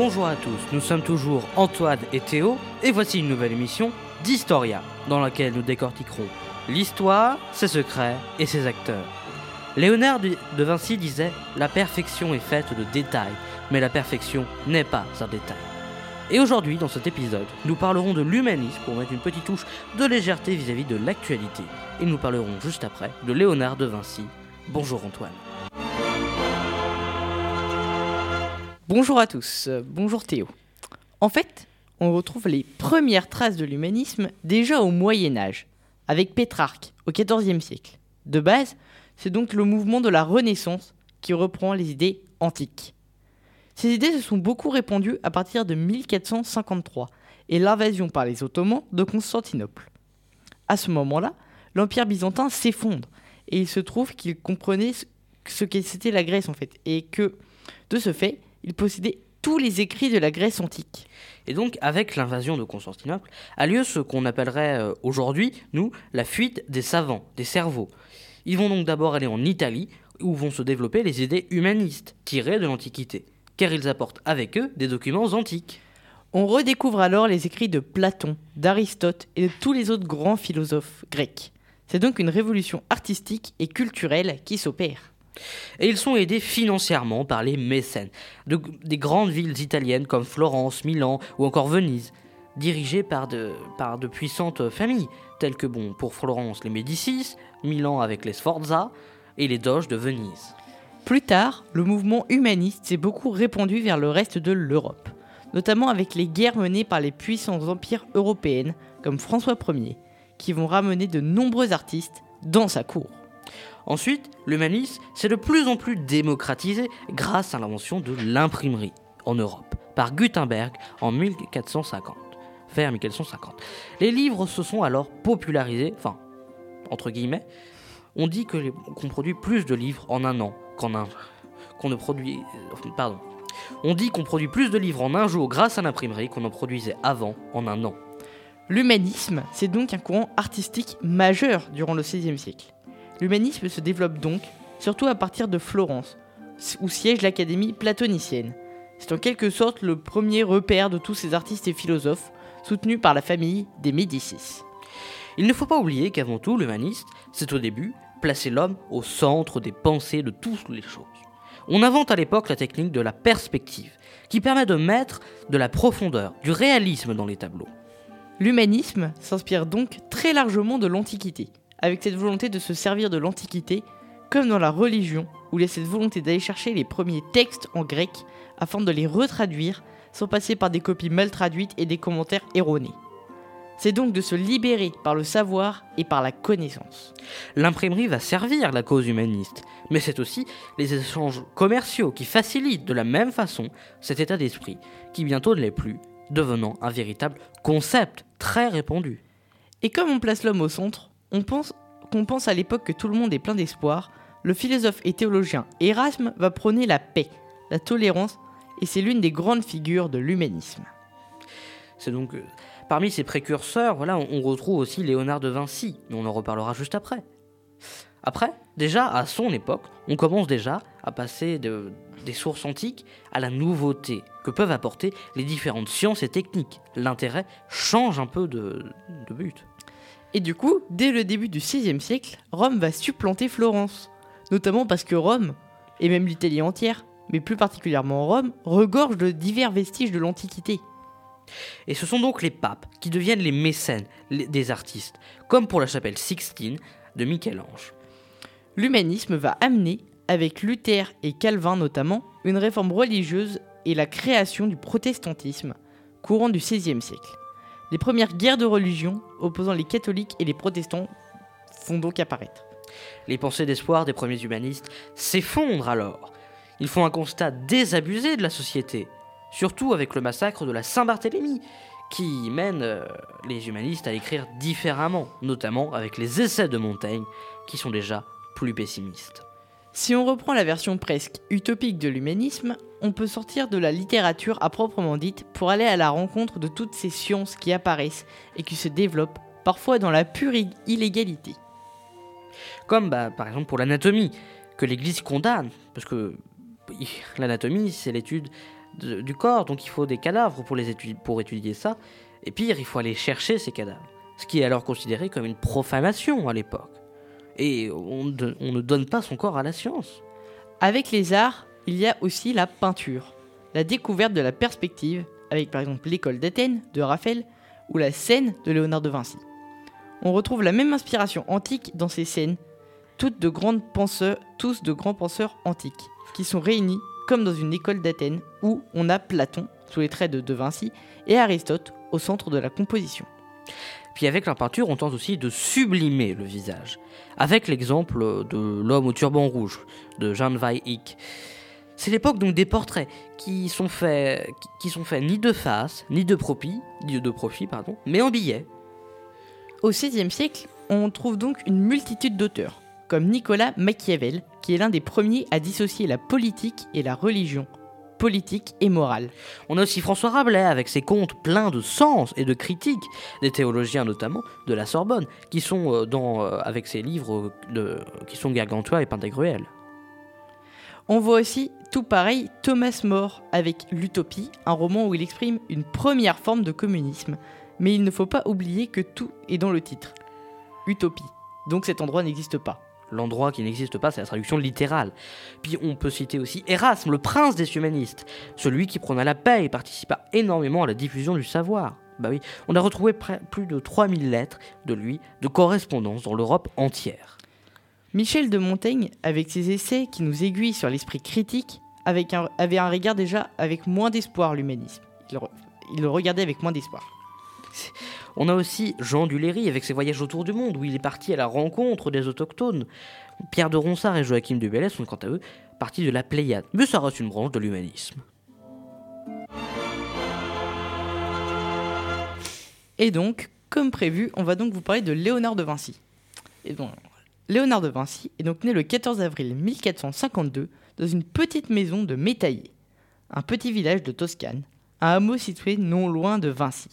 Bonjour à tous, nous sommes toujours Antoine et Théo, et voici une nouvelle émission d'Historia, dans laquelle nous décortiquerons l'histoire, ses secrets et ses acteurs. Léonard de Vinci disait La perfection est faite de détails, mais la perfection n'est pas un détail. Et aujourd'hui, dans cet épisode, nous parlerons de l'humanisme pour mettre une petite touche de légèreté vis-à-vis de l'actualité. Et nous parlerons juste après de Léonard de Vinci. Bonjour Antoine. Bonjour à tous, bonjour Théo. En fait, on retrouve les premières traces de l'humanisme déjà au Moyen Âge, avec Pétrarque au XIVe siècle. De base, c'est donc le mouvement de la Renaissance qui reprend les idées antiques. Ces idées se sont beaucoup répandues à partir de 1453 et l'invasion par les Ottomans de Constantinople. À ce moment-là, l'Empire byzantin s'effondre et il se trouve qu'il comprenait ce qu'était la Grèce en fait et que, de ce fait, il possédait tous les écrits de la Grèce antique. Et donc, avec l'invasion de Constantinople, a lieu ce qu'on appellerait euh, aujourd'hui, nous, la fuite des savants, des cerveaux. Ils vont donc d'abord aller en Italie, où vont se développer les idées humanistes, tirées de l'Antiquité, car ils apportent avec eux des documents antiques. On redécouvre alors les écrits de Platon, d'Aristote et de tous les autres grands philosophes grecs. C'est donc une révolution artistique et culturelle qui s'opère. Et ils sont aidés financièrement par les mécènes des grandes villes italiennes comme Florence, Milan ou encore Venise, dirigées par de, par de puissantes familles, telles que bon, pour Florence les Médicis, Milan avec les Sforza et les Doges de Venise. Plus tard, le mouvement humaniste s'est beaucoup répandu vers le reste de l'Europe, notamment avec les guerres menées par les puissants empires européennes comme François Ier, qui vont ramener de nombreux artistes dans sa cour. Ensuite, l'humanisme s'est de plus en plus démocratisé grâce à l'invention de l'imprimerie en Europe par Gutenberg en 1450. Vers 1450. Les livres se sont alors popularisés, enfin, entre guillemets, on dit qu'on produit plus de livres en un an qu'en un qu'on ne produit euh, pardon. On dit qu'on produit plus de livres en un jour grâce à l'imprimerie qu'on en produisait avant en un an. L'humanisme, c'est donc un courant artistique majeur durant le XVIe siècle. L'humanisme se développe donc, surtout à partir de Florence, où siège l'Académie platonicienne. C'est en quelque sorte le premier repère de tous ces artistes et philosophes, soutenus par la famille des Médicis. Il ne faut pas oublier qu'avant tout, l'humaniste, c'est au début placer l'homme au centre des pensées de toutes les choses. On invente à l'époque la technique de la perspective, qui permet de mettre de la profondeur, du réalisme dans les tableaux. L'humanisme s'inspire donc très largement de l'Antiquité, avec cette volonté de se servir de l'Antiquité, comme dans la religion, où il y a cette volonté d'aller chercher les premiers textes en grec afin de les retraduire sans passer par des copies mal traduites et des commentaires erronés. C'est donc de se libérer par le savoir et par la connaissance. L'imprimerie va servir la cause humaniste, mais c'est aussi les échanges commerciaux qui facilitent de la même façon cet état d'esprit, qui bientôt ne l'est plus, devenant un véritable concept très répandu. Et comme on place l'homme au centre, on pense qu'on pense à l'époque que tout le monde est plein d'espoir, le philosophe et théologien Erasme va prôner la paix, la tolérance, et c'est l'une des grandes figures de l'humanisme. C'est donc euh, parmi ses précurseurs, voilà, on, retrouve aussi Léonard de Vinci, mais on en reparlera juste après. Après, déjà à son époque, on commence déjà à passer des sources antiques à la nouveauté que peuvent apporter les différentes sciences et techniques. L'intérêt change un peu de but. Et du coup, dès le début du XVIe siècle, Rome va supplanter Florence. Notamment parce que Rome, et même l'Italie entière, mais plus particulièrement Rome, regorge de divers vestiges de l'Antiquité. Et ce sont donc les papes qui deviennent les mécènes des artistes, comme pour la chapelle Sixtine de Michel-Ange. L'humanisme va amener, avec Luther et Calvin notamment, une réforme religieuse et la création du protestantisme, courant du XVIe siècle. Les premières guerres de religion opposant les catholiques et les protestants font donc apparaître. Les pensées d'espoir des premiers humanistes s'effondrent alors. Ils font un constat désabusé de la société, surtout avec le massacre de la Saint-Barthélemy, qui mène euh, les humanistes à écrire différemment, notamment avec les essais de Montaigne, qui sont déjà plus pessimistes. Si on reprend la version presque utopique de l'humanisme, on peut sortir de la littérature à proprement dite pour aller à la rencontre de toutes ces sciences qui apparaissent et qui se développent, parfois dans la pure illégalité. Comme bah, par exemple pour l'anatomie, que l'Église condamne, parce que l'anatomie c'est l'étude de- du corps, donc il faut des cadavres pour étudier ça. Et pire, il faut aller chercher ces cadavres, ce qui est alors considéré comme une profanation à l'époque. Et on, ne- on ne donne pas son corps à la science. Avec les arts, il y a aussi la peinture, la découverte de la perspective, avec par exemple l'école d'Athènes de Raphaël ou la scène de Léonard de Vinci. On retrouve la même inspiration antique dans ces scènes, toutes de grandes penseurs, tous de grands penseurs antiques, qui sont réunis comme dans une école d'Athènes où on a Platon sous les traits de De Vinci et Aristote au centre de la composition. Puis avec la peinture, on tente aussi de sublimer le visage. Avec l'exemple de l'homme au turban rouge de Jan van. C'est l'époque donc des portraits qui sont faits, sont faits ni de face, ni de pardon, mais en billets. Au XVIe siècle, on trouve donc une multitude d'auteurs, comme Nicolas Machiavel, qui est l'un des premiers à dissocier la politique et la religion, politique et morale. On a aussi François Rabelais avec ses contes pleins de sens et de critiques, des théologiens notamment de la Sorbonne, qui sont euh, dans, euh, avec ses livres euh, de, qui sont Gargantua et Pantagruel. On voit aussi, tout pareil, Thomas More avec L'Utopie, un roman où il exprime une première forme de communisme. Mais il ne faut pas oublier que tout est dans le titre. Utopie. Donc cet endroit n'existe pas. L'endroit qui n'existe pas, c'est la traduction littérale. Puis on peut citer aussi Erasme, le prince des humanistes, celui qui prôna la paix et participa énormément à la diffusion du savoir. Bah oui, on a retrouvé plus de 3000 lettres de lui, de correspondance dans l'Europe entière. Michel de Montaigne, avec ses essais qui nous aiguillent sur l'esprit critique, avait un regard déjà avec moins d'espoir l'humanisme. Il le regardait avec moins d'espoir. On a aussi Jean Duléry avec ses voyages autour du monde, où il est parti à la rencontre des autochtones. Pierre de Ronsard et Joachim de Bellay sont quant à eux partis de la Pléiade, mais ça reste une branche de l'humanisme. Et donc, comme prévu, on va donc vous parler de Léonard de Vinci. Léonard de Vinci est donc né le 14 avril 1452 dans une petite maison de Métaillé, un petit village de Toscane, un hameau situé non loin de Vinci.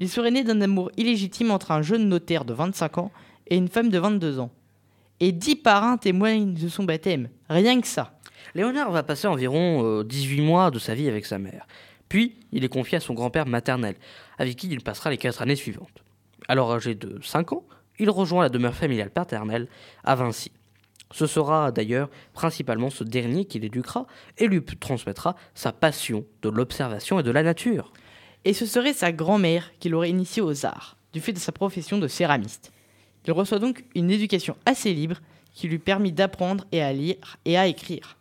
Il serait né d'un amour illégitime entre un jeune notaire de 25 ans et une femme de 22 ans. Et dix parrains témoignent de son baptême, rien que ça. Léonard va passer environ euh, 18 mois de sa vie avec sa mère. Puis, il est confié à son grand-père maternel, avec qui il passera les 4 années suivantes. Alors âgé de 5 ans, il rejoint la demeure familiale paternelle à Vinci. Ce sera d'ailleurs principalement ce dernier qui l'éduquera et lui transmettra sa passion de l'observation et de la nature. Et ce serait sa grand-mère qui l'aurait initié aux arts, du fait de sa profession de céramiste. Il reçoit donc une éducation assez libre qui lui permit d'apprendre et à lire et à écrire.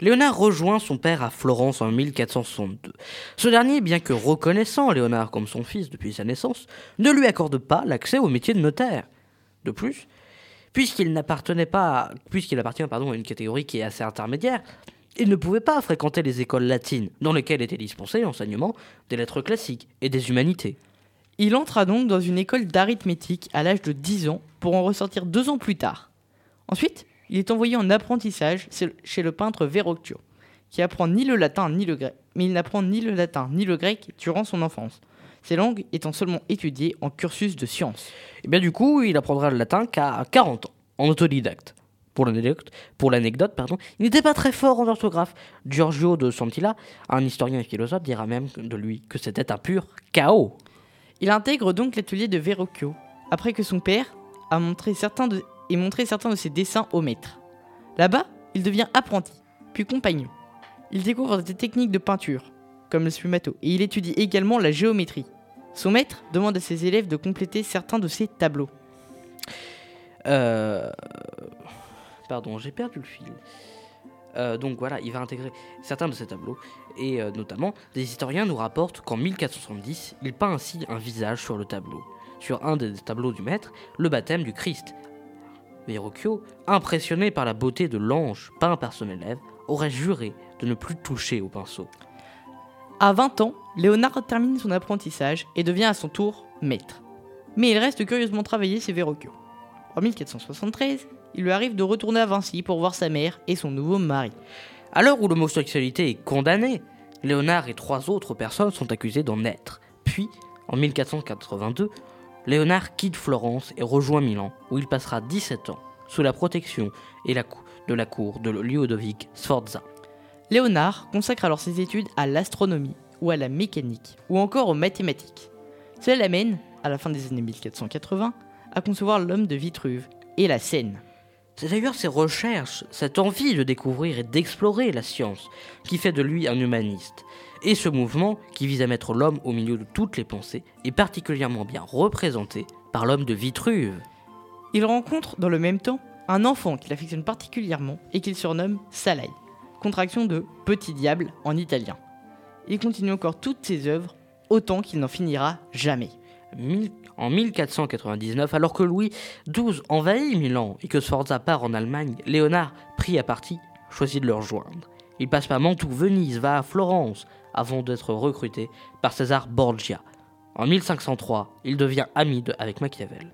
Léonard rejoint son père à Florence en 1462. Ce dernier, bien que reconnaissant Léonard comme son fils depuis sa naissance, ne lui accorde pas l'accès au métier de notaire. De plus, puisqu'il n'appartenait pas, puisqu'il appartient pardon, à une catégorie qui est assez intermédiaire, il ne pouvait pas fréquenter les écoles latines, dans lesquelles étaient dispensés l'enseignement des lettres classiques et des humanités. Il entra donc dans une école d'arithmétique à l'âge de 10 ans pour en ressortir deux ans plus tard. Ensuite, il est envoyé en apprentissage chez le peintre Verrocchio, qui apprend ni le latin ni le grec, mais il n'apprend ni le latin ni le grec durant son enfance, ces langues étant seulement étudiées en cursus de sciences. Et bien du coup, il apprendra le latin qu'à 40 ans, en autodidacte. Pour l'anecdote, pour l'anecdote, pardon, il n'était pas très fort en orthographe. Giorgio de Santilla, un historien et philosophe, dira même de lui que c'était un pur chaos. Il intègre donc l'atelier de Verrocchio, après que son père a montré certains de, ait montré certains de ses dessins au maître. Là-bas, il devient apprenti, puis compagnon. Il découvre des techniques de peinture, comme le sfumato, et il étudie également la géométrie. Son maître demande à ses élèves de compléter certains de ses tableaux. Euh... Pardon, j'ai perdu le fil. Euh, donc voilà, il va intégrer certains de ces tableaux, et euh, notamment, des historiens nous rapportent qu'en 1470, il peint ainsi un visage sur le tableau. Sur un des tableaux du maître, le baptême du Christ. Verrocchio, impressionné par la beauté de l'ange peint par son élève, aurait juré de ne plus toucher au pinceau. À 20 ans, Léonard termine son apprentissage et devient à son tour maître. Mais il reste curieusement travailler ses Verrocchio. En 1473, il lui arrive de retourner à Vinci pour voir sa mère et son nouveau mari. À l'heure où l'homosexualité est condamnée, Léonard et trois autres personnes sont accusées d'en être. Puis, en 1482, Léonard quitte Florence et rejoint Milan, où il passera 17 ans, sous la protection et la cou- de la cour de Ludovic Sforza. Léonard consacre alors ses études à l'astronomie ou à la mécanique ou encore aux mathématiques. Cela l'amène, à la fin des années 1480, à concevoir l'homme de Vitruve et la Seine. C'est d'ailleurs ses recherches, cette envie de découvrir et d'explorer la science, qui fait de lui un humaniste. Et ce mouvement, qui vise à mettre l'homme au milieu de toutes les pensées, est particulièrement bien représenté par l'homme de Vitruve. Il rencontre dans le même temps un enfant qu'il affectionne particulièrement et qu'il surnomme Salai, contraction de petit diable en italien. Il continue encore toutes ses œuvres, autant qu'il n'en finira jamais. En 1499, alors que Louis XII envahit Milan et que Sforza part en Allemagne, Léonard, pris à partie, choisit de le rejoindre. Il passe par Mantoue, Venise, va à Florence, avant d'être recruté par César Borgia. En 1503, il devient ami avec Machiavel.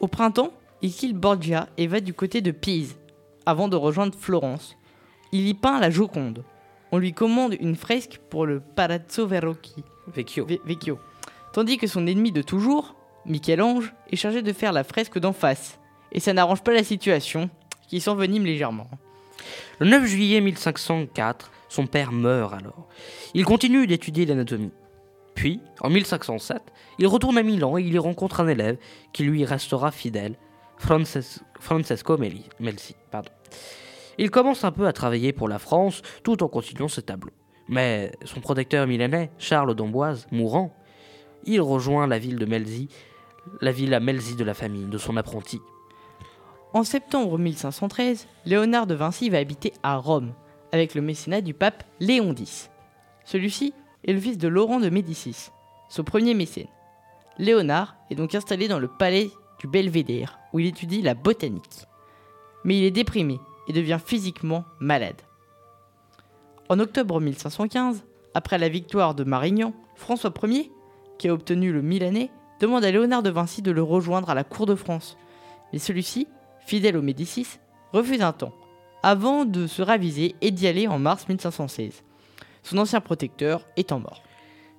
Au printemps, il quitte Borgia et va du côté de Pise, avant de rejoindre Florence. Il y peint la Joconde. On lui commande une fresque pour le Palazzo Verrocchi. Vecchio. Vecchio. Tandis que son ennemi de toujours, Michel-Ange, est chargé de faire la fresque d'en face. Et ça n'arrange pas la situation, qui s'envenime légèrement. Le 9 juillet 1504, son père meurt alors. Il continue d'étudier l'anatomie. Puis, en 1507, il retourne à Milan et il y rencontre un élève qui lui restera fidèle, Francesco Melzi. Il commence un peu à travailler pour la France tout en continuant ses tableaux. Mais son protecteur milanais, Charles d'Amboise, mourant, il rejoint la ville de Melzi, la ville à Melzi de la famille de son apprenti. En septembre 1513, Léonard de Vinci va habiter à Rome, avec le mécénat du pape Léon X. Celui-ci est le fils de Laurent de Médicis, son premier mécène. Léonard est donc installé dans le palais du Belvédère, où il étudie la botanique. Mais il est déprimé et devient physiquement malade. En octobre 1515, après la victoire de Marignan, François Ier, qui a obtenu le Milanais, demande à Léonard de Vinci de le rejoindre à la cour de France. Mais celui-ci, fidèle aux Médicis, refuse un temps, avant de se raviser et d'y aller en mars 1516. Son ancien protecteur étant mort.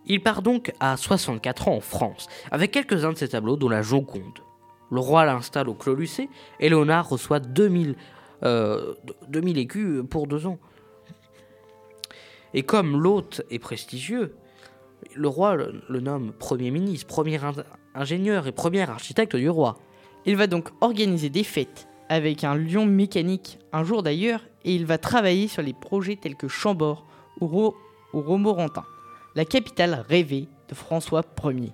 Il part donc à 64 ans en France, avec quelques-uns de ses tableaux dont la Joconde. Le roi l'installe au Clos Lucé et Léonard reçoit 2000, euh, 2000 écus pour deux ans. Et comme l'hôte est prestigieux, le roi le, nomme Premier ministre, premier ingénieur et premier architecte du roi. Il va donc organiser des fêtes avec un lion mécanique un jour d'ailleurs et il va travailler sur les projets tels que Chambord ou, Ro Romorantin, la capitale rêvée de François Ier.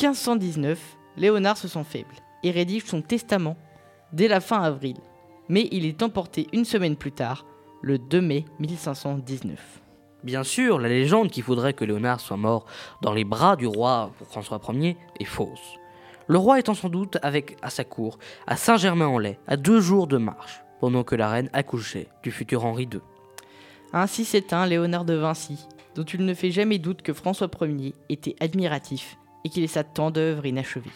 1519, Léonard se sent faible et rédige son testament dès la fin avril, mais il est emporté une semaine plus tard, le 2 mai 1519. Bien sûr, la légende qui voudrait que Léonard soit mort dans les bras du roi pour François Ier est fausse. Le roi étant sans doute avec à sa cour, à Saint-Germain-en-Laye, à deux jours de marche, pendant que la reine accouchait du futur Henri II. Ainsi s'éteint Léonard de Vinci, dont il ne fait jamais doute que François Ier était admiratif et qu'il laissa tant d'œuvres inachevées.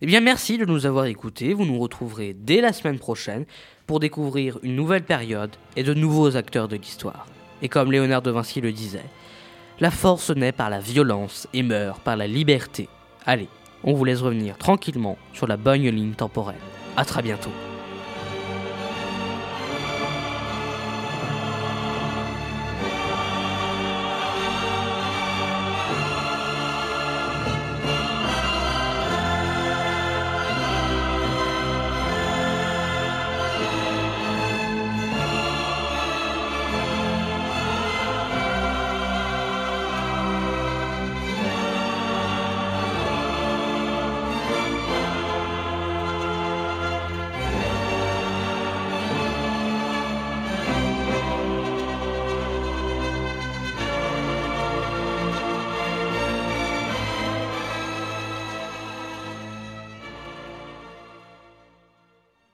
Eh bien, merci de nous avoir écoutés. Vous nous retrouverez dès la semaine prochaine pour découvrir une nouvelle période et de nouveaux acteurs de l'histoire. Et comme Léonard de Vinci le disait, la force naît par la violence et meurt par la liberté. Allez, on vous laisse revenir tranquillement sur la bonne ligne temporelle. A très bientôt.